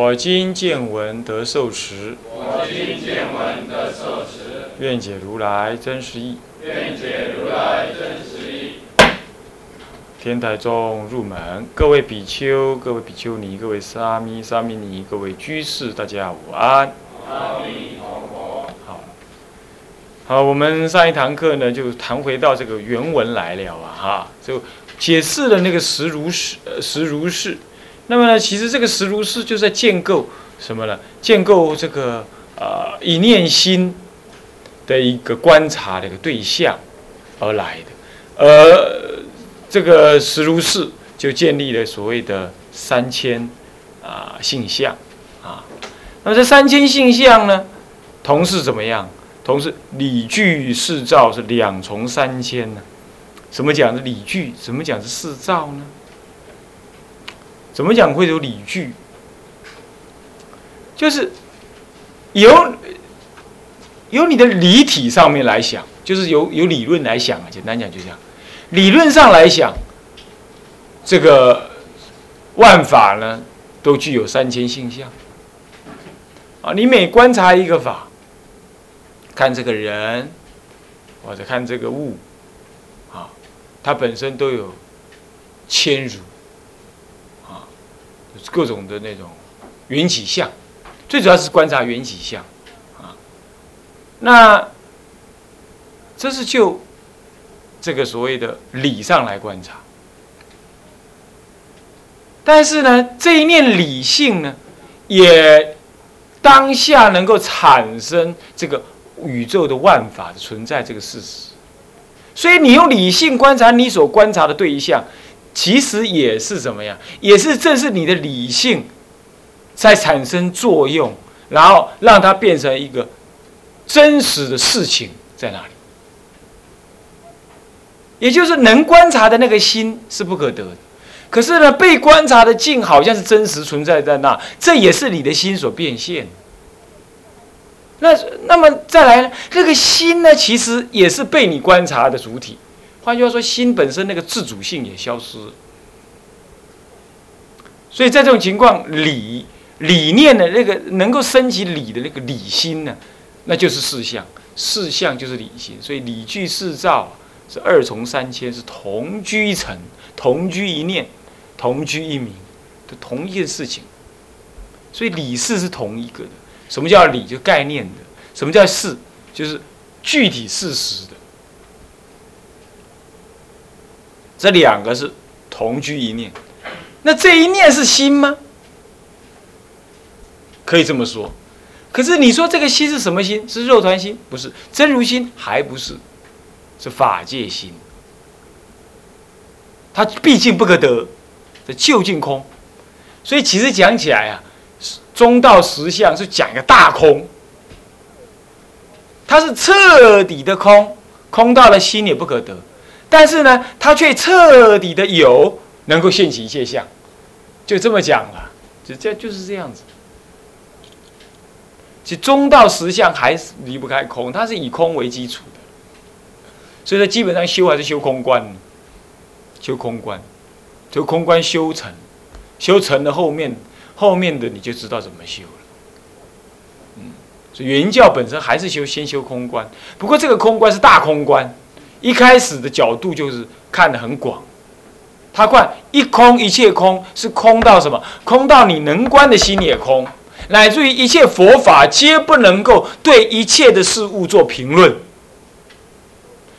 我今见闻得受持，我今见闻得受持，愿解如来真实义。愿解如来真实义。天台中入门，各位比丘、各位比丘尼、各位沙弥、沙弥尼、各位居士，大家午安。阿弥陀佛。好，好，我们上一堂课呢，就谈回到这个原文来了啊，哈，就解释了那个实如是，呃，实如是。那么呢，其实这个实如是就在建构什么呢？建构这个呃一念心的一个观察的一个对象而来的，而这个实如是就建立了所谓的三千啊性相啊。那么这三千性相呢，同是怎么样？同是理具四照是两重三千呢？怎么讲是理具？怎么讲是四照呢？怎么讲会有理据？就是由由你的理体上面来想，就是由由理论来想啊。简单讲就这样，理论上来想，这个万法呢都具有三千性相啊。你每观察一个法，看这个人或者看这个物啊，它本身都有千如。各种的那种缘起相，最主要是观察缘起相啊。那这是就这个所谓的理上来观察，但是呢，这一念理性呢，也当下能够产生这个宇宙的万法的存在这个事实。所以你用理性观察你所观察的对象。其实也是怎么样？也是正是你的理性在产生作用，然后让它变成一个真实的事情在哪里？也就是能观察的那个心是不可得，可是呢，被观察的境好像是真实存在在那，这也是你的心所变现。那那么再来呢？这个心呢，其实也是被你观察的主体。换句话说，心本身那个自主性也消失，所以在这种情况，理理念的那个能够升起理的那个理心呢，那就是事相，事相就是理心，所以理具四照是二重三千，是同居一层，同居一念，同居一名的同一件事情，所以理事是同一个的。什么叫理？就概念的。什么叫事？就是具体事实的。这两个是同居一念，那这一念是心吗？可以这么说。可是你说这个心是什么心？是肉团心？不是，真如心还不是，是法界心。它毕竟不可得，这究竟空。所以其实讲起来啊，中道实相是讲一个大空，它是彻底的空，空到了心也不可得。但是呢，它却彻底的有，能够现起一切相，就这么讲了，就这就是这样子。其中道实相还是离不开空，它是以空为基础的，所以说基本上修还是修空观，修空观，修空观修成，修成了后面后面的你就知道怎么修了。嗯，所以原教本身还是修先修空观，不过这个空观是大空观。一开始的角度就是看得很广，他观一空一切空是空到什么？空到你能观的心也空，乃至于一切佛法皆不能够对一切的事物做评论，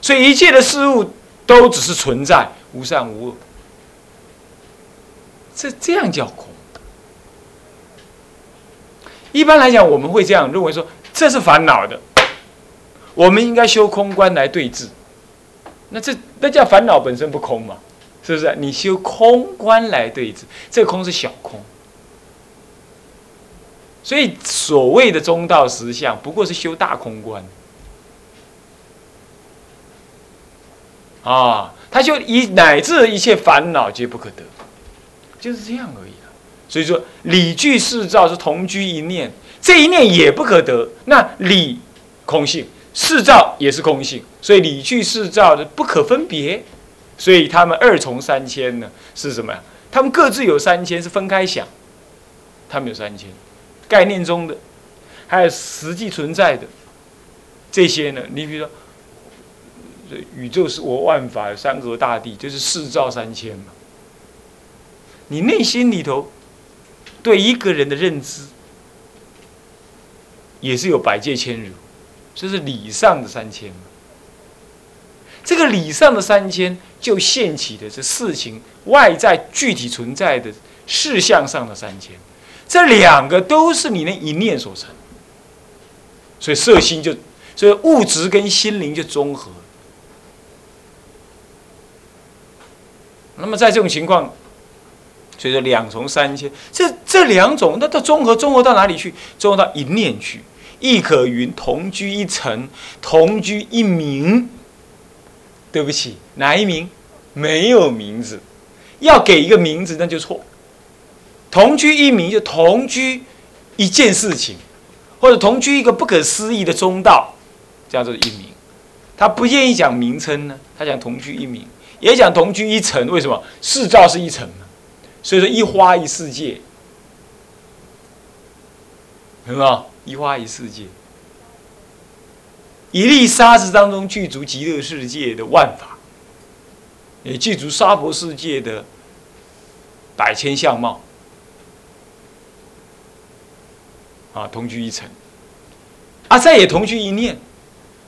所以一切的事物都只是存在，无善无恶。这这样叫空。一般来讲，我们会这样认为说，这是烦恼的，我们应该修空观来对治。那这那叫烦恼本身不空嘛？是不是？你修空观来对治，这个空是小空，所以所谓的中道实相，不过是修大空观。啊，他就一乃至一切烦恼皆不可得，就是这样而已了。所以说，理具四照是同居一念，这一念也不可得。那理空性，四照也是空性，所以理具四照的不可分别。所以他们二重三千呢，是什么呀？他们各自有三千，是分开想。他们有三千，概念中的，还有实际存在的这些呢？你比如说。宇宙是我万法，山河大地就是四照三千嘛。你内心里头对一个人的认知，也是有百界千如，这是理上的三千嘛。这个理上的三千，就现起的这事情外在具体存在的事项上的三千，这两个都是你那一念所成，所以色心就，所以物质跟心灵就综合。那么在这种情况，所以说两重三千，这这两种，那它综合综合到哪里去？综合到一念去，亦可云同居一城，同居一名。对不起，哪一名？没有名字，要给一个名字那就错。同居一名就同居一件事情，或者同居一个不可思议的中道，叫做一名。他不愿意讲名称呢，他讲同居一名。也讲同居一城，为什么？四照是一城嘛，所以说一花一世界，很好，一花一世界，一粒沙子当中具足极乐世界的万法，也具足娑婆世界的百千相貌，啊，同居一尘，啊，再也同居一念，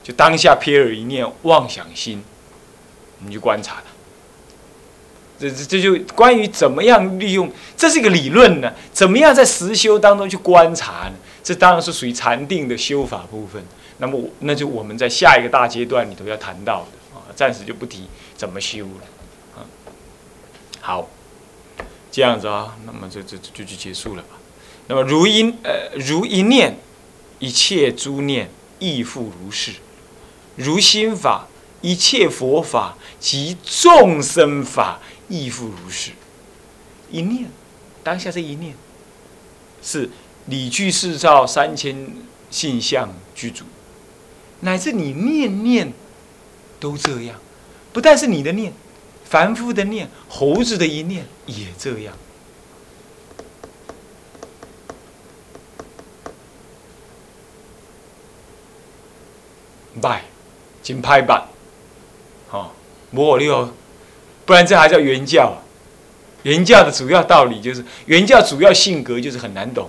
就当下瞥尔一念妄想心。你去观察它，这这这就关于怎么样利用，这是一个理论呢？怎么样在实修当中去观察呢？这当然是属于禅定的修法部分。那么，那就我们在下一个大阶段里头要谈到的啊，暂时就不提怎么修了啊。好，这样子啊，那么这这就就结束了吧。那么如一呃如一念，一切诸念亦复如是，如心法。一切佛法及众生法亦复如是。一念，当下这一念，是理具四照三千性相具足，乃至你念念都这样。不但是你的念，凡夫的念，猴子的一念也这样。拜，金拍板。哦，摩诃六，不然这还叫原教。原教的主要道理就是，原教主要性格就是很难懂。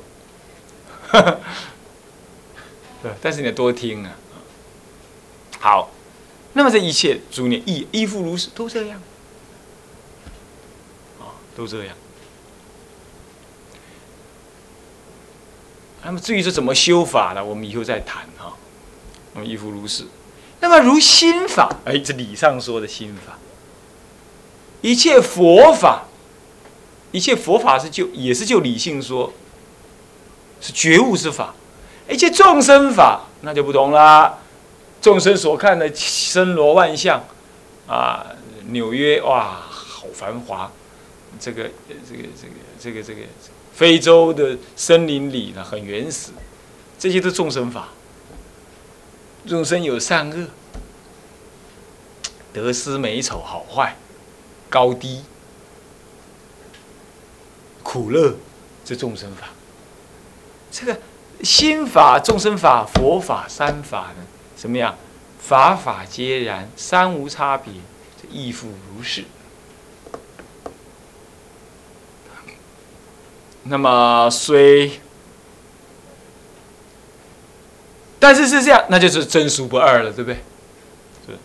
对，但是你要多听啊。好，那么这一切诸念亦亦复如是，都这样。啊，都这样。那么至于是怎么修法呢？我们以后再谈哈。那么亦复如是。那么如心法，哎，这理上说的心法，一切佛法，一切佛法是就也是就理性说，是觉悟之法，一切众生法那就不同啦。众生所看的森罗万象，啊，纽约哇，好繁华，这个这个这个这个这个非洲的森林里呢，很原始，这些都众生法。众生有善恶、得失、美丑、好坏、高低、苦乐，这众生法。这个心法、众生法、佛法三法呢？怎么样？法法皆然，三无差别，这亦复如是。那么虽。但是是这样，那就是真俗不二了，对不对？是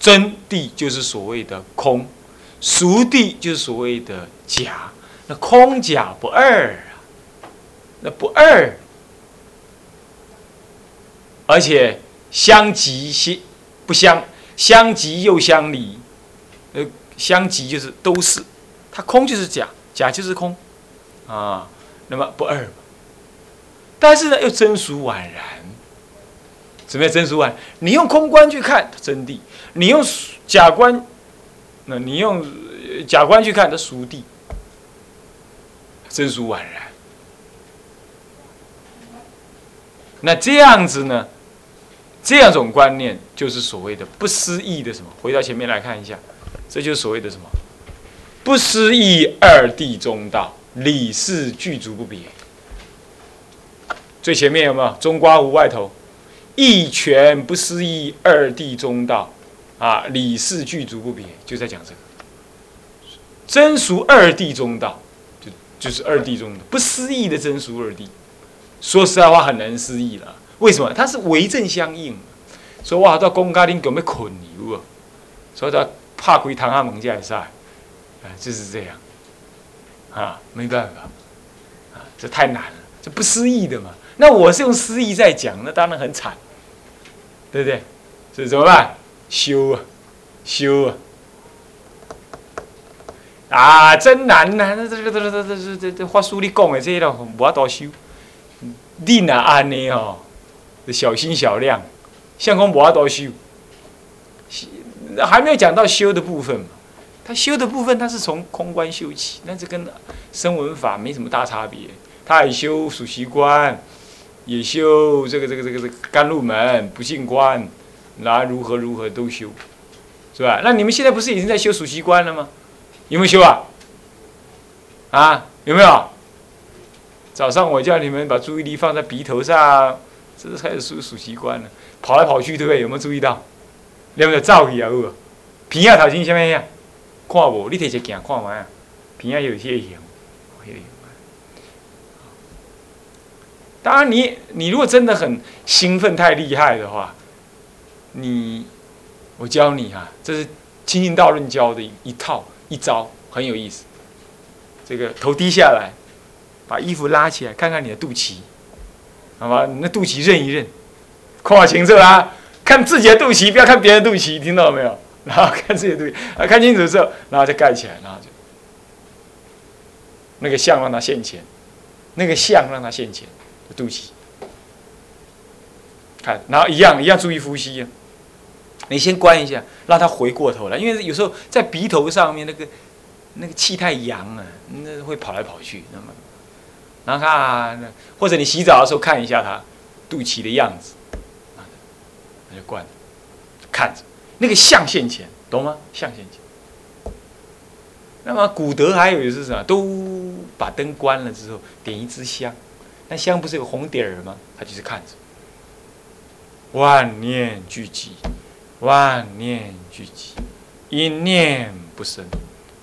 真谛就是所谓的空，俗谛就是所谓的假。那空假不二，那不二，而且相即相不相，相即又相离。呃，相即就是都是，它空就是假，假就是空啊。那么不二，但是呢又真俗宛然。什么叫真俗宛？你用空观去看真谛，你用假观，那你用假观去看它俗谛，真俗宛然。那这样子呢？这样种观念就是所谓的不思议的什么？回到前面来看一下，这就是所谓的什么？不思议二谛中道，理事具足不别。最前面有没有中瓜无外头？一拳不思议二谛中道，啊，理事具足不别，就在讲这个真俗二谛中道，就就是二谛中的不思议的真俗二谛。说实在话很难失忆了。为什么？他是为政相应，所以哇，到公家厅有没捆牛啊？所以他怕归唐汉蒙家也是，啊，就是这样，啊，没办法，啊，这太难了，这不思议的嘛。那我是用思议在讲，那当然很惨，对不对？所以怎么办？修啊，修啊。啊，真难呐、这！这这这这这这这这这这这讲的，这些都无法多修。你若安尼哦，小心小量，相公不要多修。还没有讲到修的部分嘛？他修的部分，他是从空观修起，那这跟声闻法没什么大差别。他也修属习观，也修这个这个这个这个甘露门、不净观，然后如何如何都修，是吧？那你们现在不是已经在修属习观了吗？有没有修啊？啊，有没有？早上我叫你们把注意力放在鼻头上，这是开始数数习惯了。跑来跑去，对不对？有没有注意到？你有没有照去啊？有。鼻啊头前什么样？看无？你摕只镜看卖啊？鼻啊有些样，有当然，你你如果真的很兴奋、太厉害的话，你我教你哈，这是清净道论教的一套一招，很有意思。这个头低下来。把衣服拉起来，看看你的肚脐，好吧？你那肚脐认一认，看清楚啊！看自己的肚脐，不要看别人肚脐，听到没有？然后看自己的肚脐，啊，看清楚之后，然后再盖起来，然后就那个相让它现前，那个相让它现前，肚脐，看，然后一样一样注意呼吸呀。你先关一下，让它回过头来，因为有时候在鼻头上面那个那个气太阳啊，那会跑来跑去，那么。然后看，或者你洗澡的时候看一下他肚脐的样子，那就惯了，看着那个象限前，懂吗？象限前。那么古德还有是什么？都把灯关了之后，点一支香，那香不是有红点儿吗？他就是看着，万念俱寂，万念俱寂，一念不生，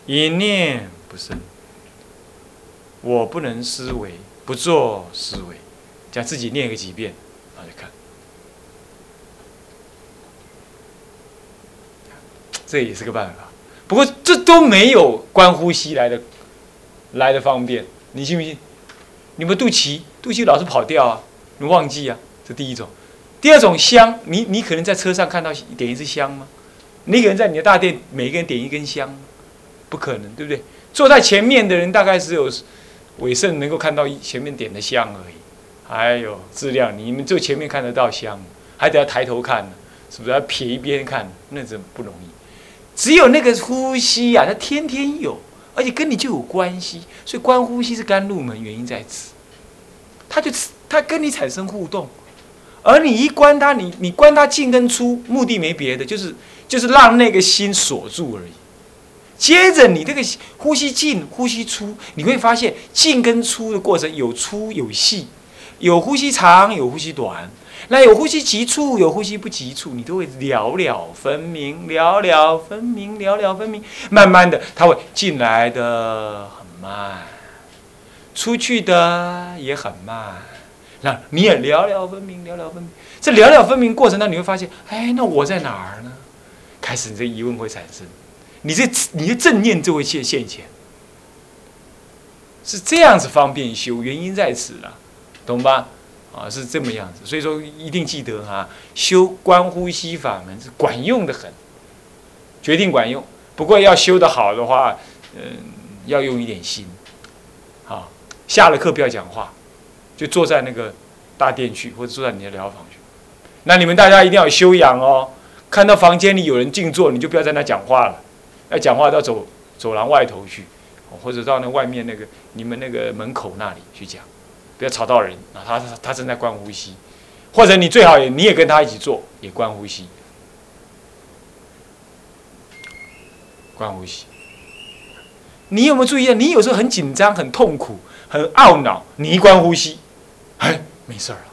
一念不生。我不能思维，不做思维，讲自己念个几遍，然后就看，这也是个办法。不过这都没有观呼吸来的来的方便，你信不信？你们肚脐肚脐老是跑掉啊，你忘记啊？这第一种。第二种香，你你可能在车上看到点一支香吗？你可能在你的大殿每个人点一根香，不可能，对不对？坐在前面的人大概只有。尾圣能够看到前面点的香而已，还有质量，你们就前面看得到香，还得要抬头看呢，是不是要撇一边看？那真不容易？只有那个呼吸呀，它天天有，而且跟你就有关系，所以观呼吸是甘露门，原因在此，它就它跟你产生互动，而你一观它，你你观它进跟出，目的没别的，就是就是让那个心锁住而已。接着你这个呼吸进，呼吸出，你会发现进跟出的过程有粗有细，有呼吸长，有呼吸短，那有呼吸急促，有呼吸不急促，你都会了了分明，了了分明，了了分明。慢慢的，它会进来的很慢，出去的也很慢，那你也了了分明，了了分明。这了了分明过程当中，你会发现，哎，那我在哪儿呢？开始你这疑问会产生。你这你的正念就会现现前，是这样子方便修，原因在此了，懂吧？啊，是这么样子，所以说一定记得哈，修观呼吸法门是管用的很，决定管用。不过要修的好的话，嗯，要用一点心，好，下了课不要讲话，就坐在那个大殿去，或者坐在你的疗房去。那你们大家一定要修养哦。看到房间里有人静坐，你就不要在那讲话了。要讲话到走走廊外头去，或者到那外面那个你们那个门口那里去讲，不要吵到人啊。他他正在观呼吸，或者你最好也你也跟他一起做，也观呼吸，观呼吸。你有没有注意啊？你有时候很紧张、很痛苦、很懊恼，你一观呼吸，哎，没事儿了，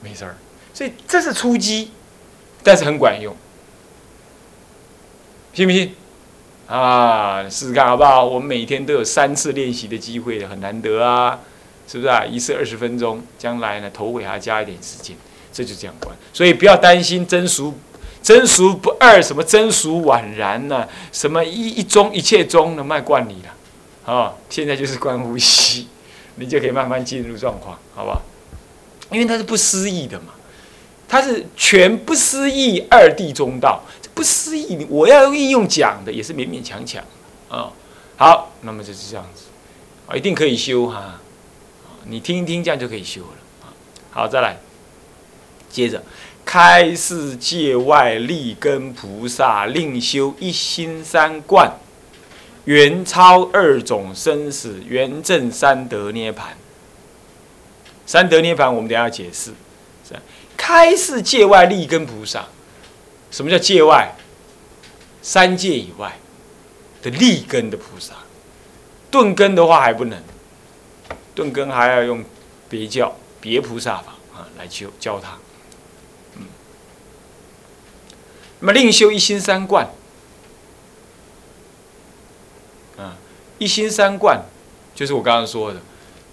没事儿。所以这是初机，但是很管用，信不信？啊，试试看好不好？我们每天都有三次练习的机会，很难得啊，是不是啊？一次二十分钟，将来呢头尾还要加一点时间，这就这样观。所以不要担心真俗。真俗不二，什么真俗宛然呢？什么一一中一切中能卖惯你了？啊，现在就是观呼吸，你就可以慢慢进入状况，好不好？因为它是不思议的嘛，它是全不思议二地中道，不思议，我要用应用讲的也是勉勉强强啊。好，那么就是这样子，啊，一定可以修哈，你听一听，这样就可以修了。好，再来，接着。开示界外立根菩萨，另修一心三观，圆超二种生死，圆正三德涅盘。三德涅盘，我们等下解释。是开示界外立根菩萨，什么叫界外？三界以外的立根的菩萨，顿根的话还不能，顿根还要用别教别菩萨法啊来教教他。嗯那么另修一心三观，啊，一心三观就是我刚刚说的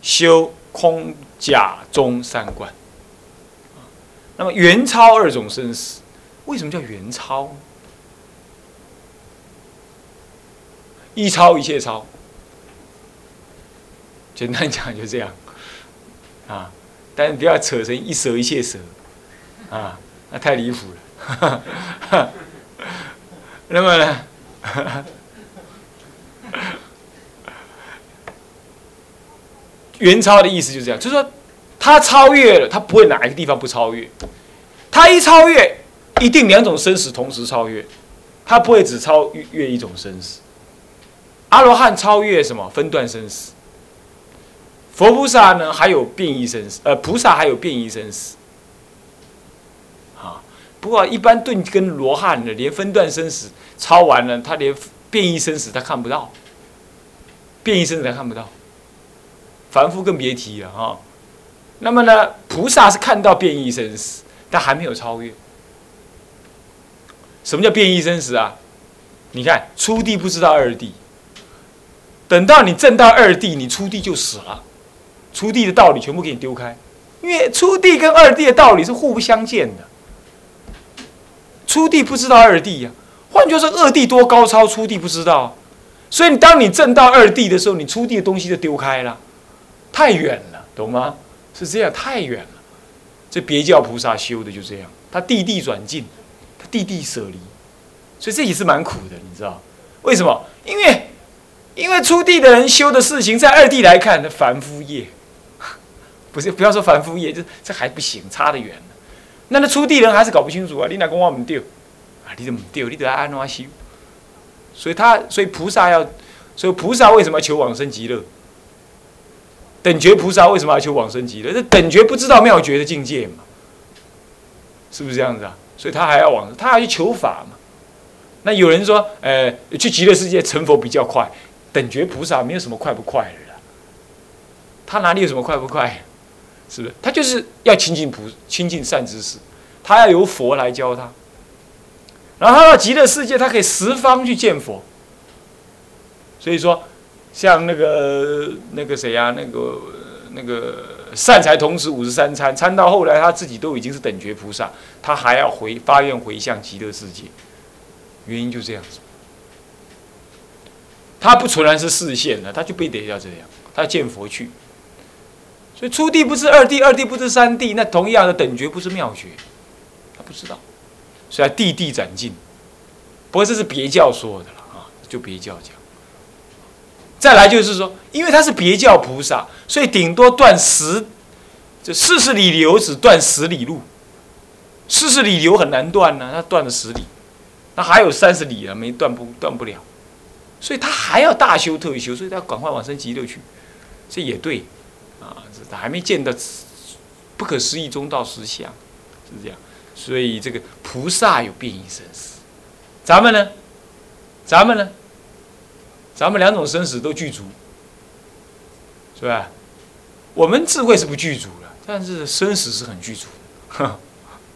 修空假中三观。那么元超二种生死，为什么叫元超？一超一切超，简单讲就这样，啊，但是不要扯成一蛇一切舍，啊，那太离谱了。那么呢？元超的意思就是这样，就是说，他超越了，他不会哪一个地方不超越。他一超越，一定两种生死同时超越，他不会只超越一种生死。阿罗汉超越什么？分段生死。佛菩萨呢？还有变异生死。呃，菩萨还有变异生死。啊不过，一般顿跟罗汉的，连分段生死超完了，他连变异生死他看不到，变异生死他看不到，凡夫更别提了哈。那么呢，菩萨是看到变异生死，但还没有超越。什么叫变异生死啊？你看，初地不知道二地，等到你证到二地，你初地就死了，初地的道理全部给你丢开，因为初地跟二地的道理是互不相见的。初地不知道二地呀，换句话说，二地多高超，初地不知道。所以，当你证到二地的时候，你初地的东西就丢开了，太远了，懂吗？是这样，太远了。这别教菩萨修的就这样，他地地转进，地地舍离，所以这也是蛮苦的，你知道？为什么？因为，因为初地的人修的事情，在二地来看，凡夫业，不是不要说凡夫业，这这还不行，差得远。那那出地人还是搞不清楚啊！你哪讲我们丢，啊，你怎么丢？你得安怎修？所以他，所以菩萨要，所以菩萨为什么要求往生极乐？等觉菩萨为什么要求往生极乐？这等觉不知道妙觉的境界嘛？是不是这样子啊？所以他还要往，他要去求法嘛？那有人说，呃，去极乐世界成佛比较快，等觉菩萨没有什么快不快的啦，他哪里有什么快不快？是不是？他就是要亲近菩亲近善知识，他要由佛来教他。然后他到极乐世界，他可以十方去见佛。所以说，像那个那个谁呀，那个那个善财童子五十三参，参到后来他自己都已经是等觉菩萨，他还要回发愿回向极乐世界，原因就这样子。他不纯然是视线的，他就必得要这样，他要见佛去。所以初地不知二地，二地不知三地，那同样的等觉不是妙觉，他不知道，所以地地斩尽。不过这是别教说的了啊，就别教讲。再来就是说，因为他是别教菩萨，所以顶多断十这四十里流只断十里路，四十里流很难断呢、他断了十里，那还有三十里啊，没断不断不了，所以他还要大修特修，所以他赶快往生极乐去，这也对，啊，这还没见到不可思议中道实相，是这样，所以这个菩萨有变异生死，咱们呢，咱们呢，咱们两种生死都具足，是吧？我们智慧是不具足的，但是生死是很具足的，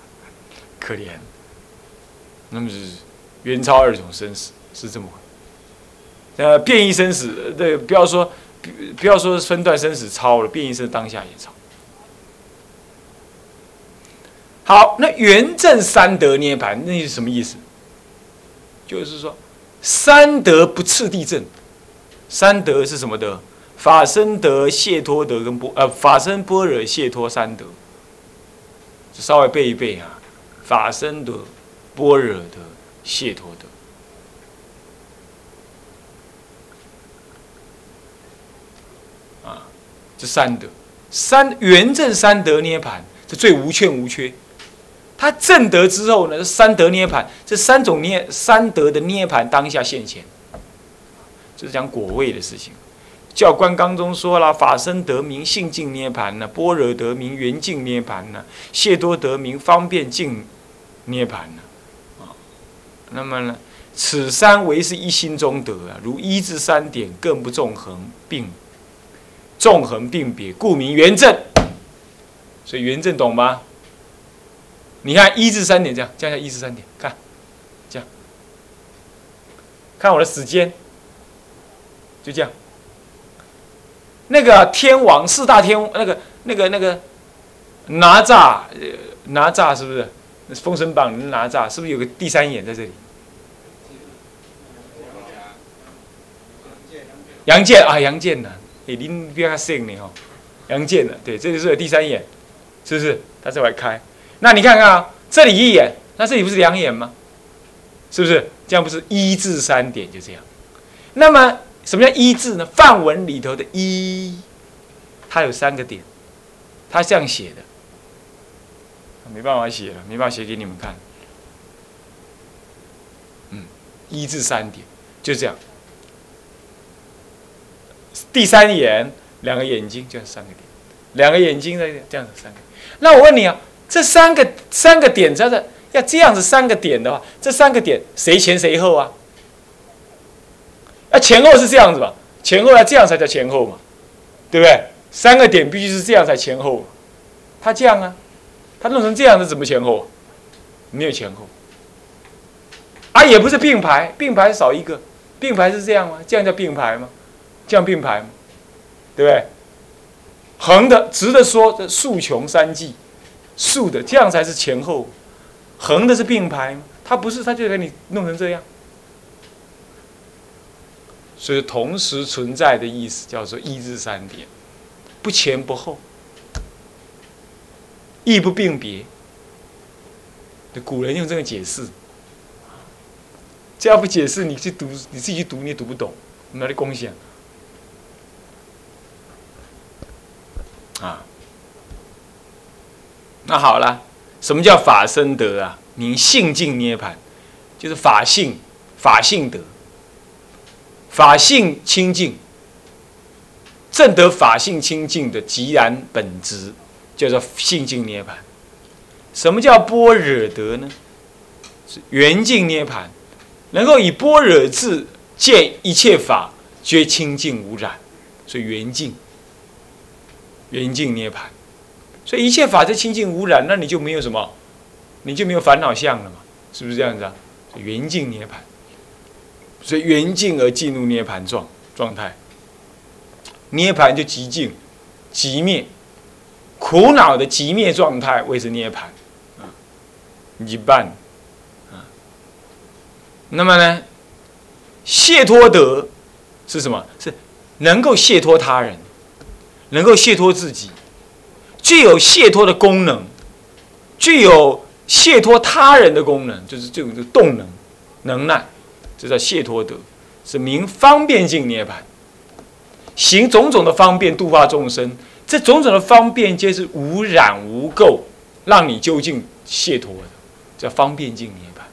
可怜。那么是元超二种生死，是这么回。呃，变异生死，对，不要说，不不要说分段生死超了，变异生当下也超。好，那圆正三德涅盘，那是什么意思？就是说，三德不次第正，三德是什么德？法身德、解脱德跟波呃法身般若解脱三德，稍微背一背啊。法身德、般若德、解脱德。啊，这三德，三圆正三德涅盘，这最无欠无缺。他正德之后呢，三德涅盘，这三种涅三德的涅盘当下现前，这是讲果位的事情。教官刚中说了，法身得名性净涅盘呢，般若得名圆净涅盘呢，谢多得名方便净涅盘呢。啊，那么呢，此三为是一心中得啊，如一至三点更不纵横并纵横并别，故名圆正。所以圆正懂吗？你看一至三点这样，加下一至三点，看，这样，看我的时间，就这样。那个天王四大天，那个那个那个哪吒，哪吒是不是？封神榜哪吒是不是有个第三眼在这里？杨戬啊，杨戬呐，哎，您不要信你哦，杨戬呐，对，这就是有第三眼，是不是？他在外开。那你看看啊，这里一眼，那这里不是两眼吗？是不是？这样不是一至三点就这样？那么什么叫一字呢？范文里头的“一”，它有三个点，它这样写的，没办法写了，没办法写给你们看。嗯，一至三点就这样。第三眼，两个眼睛就是三个点，两个眼睛在这样子三个。那我问你啊，这三个三个点，真的要这样子三个点的话，这三个点谁前谁后啊？啊，前后是这样子吧？前后要这样才叫前后嘛，对不对？三个点必须是这样才前后。他这样啊，他弄成这样子怎么前后？没有前后。啊，也不是并排，并排少一个，并排是这样吗？这样叫并排吗？这样并排吗？对不对？横的、直的说，这竖穷三季，竖的这样才是前后，横的是并排吗？它不是，它就给你弄成这样。所以同时存在的意思叫做一至三点，不前不后，亦不并别。古人用这个解释，这样不解释，你去读，你自己去读，你也读不懂，哪里贡献？啊，那好了，什么叫法身德啊？你性净涅盘，就是法性，法性德。法性清净，正得法性清净的极然本质，叫做性净涅盘。什么叫般若德呢？是圆净涅盘，能够以般若智见一切法皆清净无染，所以圆净。圆净涅盘，所以一切法皆清净无染，那你就没有什么，你就没有烦恼相了嘛？是不是这样子啊？圆净涅盘。所以圆净而进入涅盘状状态，涅盘就极静、极灭，苦恼的极灭状态谓之涅盘，啊，一半，啊，那么呢，谢托德是什么？是能够解脱他人，能够解脱自己，具有解脱的功能，具有解脱他人的功能，就是这种的动能、能耐。这叫解脱德，是名方便境涅盘，行种种的方便度化众生，这种种的方便皆是无染无垢，让你究竟解脱的，叫方便境涅槃，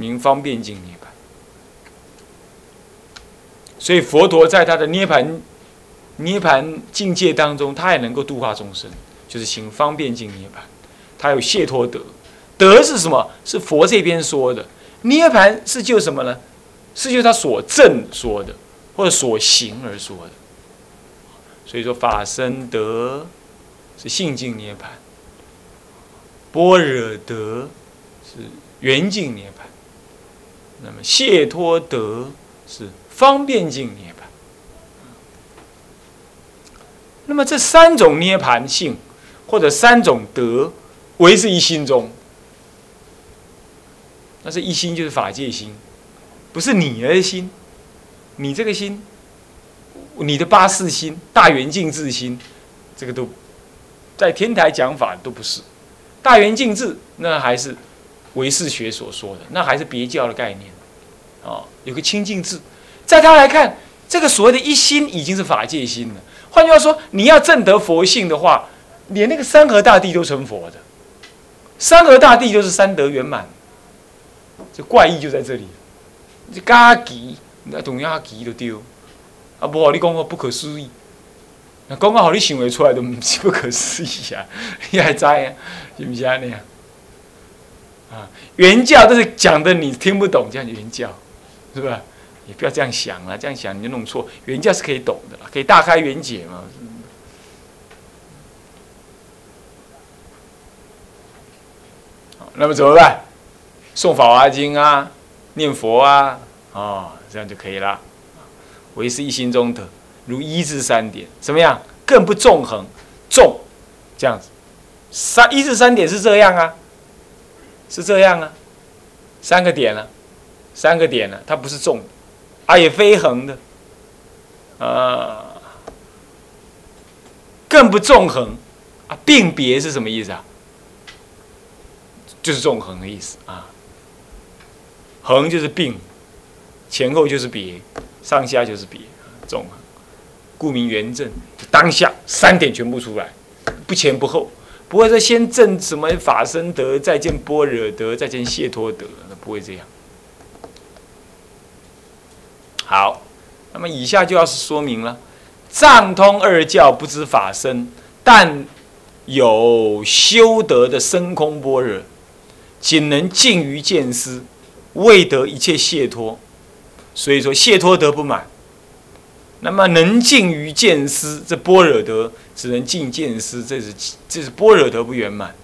名方便境涅槃。所以佛陀在他的涅槃涅槃境界当中，他也能够度化众生，就是行方便境涅槃。他有谢托德，德是什么？是佛这边说的。涅槃是就什么呢？是就他所证说的，或者所行而说的。所以说法身德是性境涅槃，般若德是圆境涅槃，那么谢托德是方便境涅槃。那么这三种涅槃性，或者三种德，唯是一心中。那是一心就是法界心，不是你的心，你这个心。你的八四心、大圆净智心，这个都在天台讲法都不是。大圆净智那还是唯识学所说的，那还是别教的概念。哦，有个清净智，在他来看，这个所谓的一心已经是法界心了。换句话说，你要证得佛性的话，连那个山河大地都成佛的，山河大地就是三德圆满。这怪异就在这里，这嘎吉那同样吉都丢。啊，不好，你讲个不可思议，那讲个好，你行为出来都不是不可思议啊，你还在啊？是不是啊？那样啊？原教都是讲的你听不懂，这样原教是吧？你不要这样想了，这样想你就弄错。原教是可以懂的，可以大开原解嘛。那么怎么办？诵《法华经》啊，念佛啊，哦，这样就可以了。唯是一心中得，如一至三点，怎么样？更不纵横，纵，这样子，三一至三点是这样啊，是这样啊，三个点了，三个点了，它不是纵，也非横的，啊，更不纵横，啊并别是什么意思啊？就是纵横的意思啊，横就是并，前后就是别。上下就是别，纵横，故名圆正。当下三点全部出来，不前不后，不会说先正什么法身德，再见般若德，再见解脱德，不会这样。好，那么以下就要是说明了，藏通二教不知法身，但有修德的深空般若，仅能尽于见思，未得一切解脱。所以说，解脱得不满，那么能尽于见思，这般若得只能尽见思，这是这是般若得不圆满。